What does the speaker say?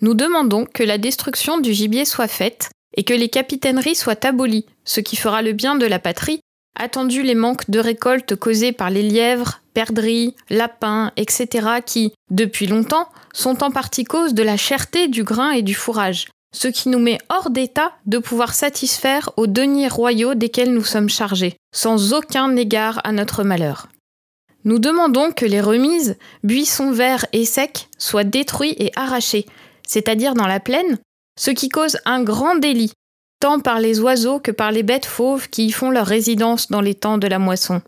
Nous demandons que la destruction du gibier soit faite et que les capitaineries soient abolies, ce qui fera le bien de la patrie, attendu les manques de récolte causés par les lièvres, perdrix, lapins, etc., qui, depuis longtemps, sont en partie cause de la cherté du grain et du fourrage, ce qui nous met hors d'état de pouvoir satisfaire aux deniers royaux desquels nous sommes chargés, sans aucun égard à notre malheur. Nous demandons que les remises, buissons verts et secs, soient détruits et arrachés, c'est-à-dire dans la plaine, ce qui cause un grand délit, tant par les oiseaux que par les bêtes fauves qui y font leur résidence dans les temps de la moisson.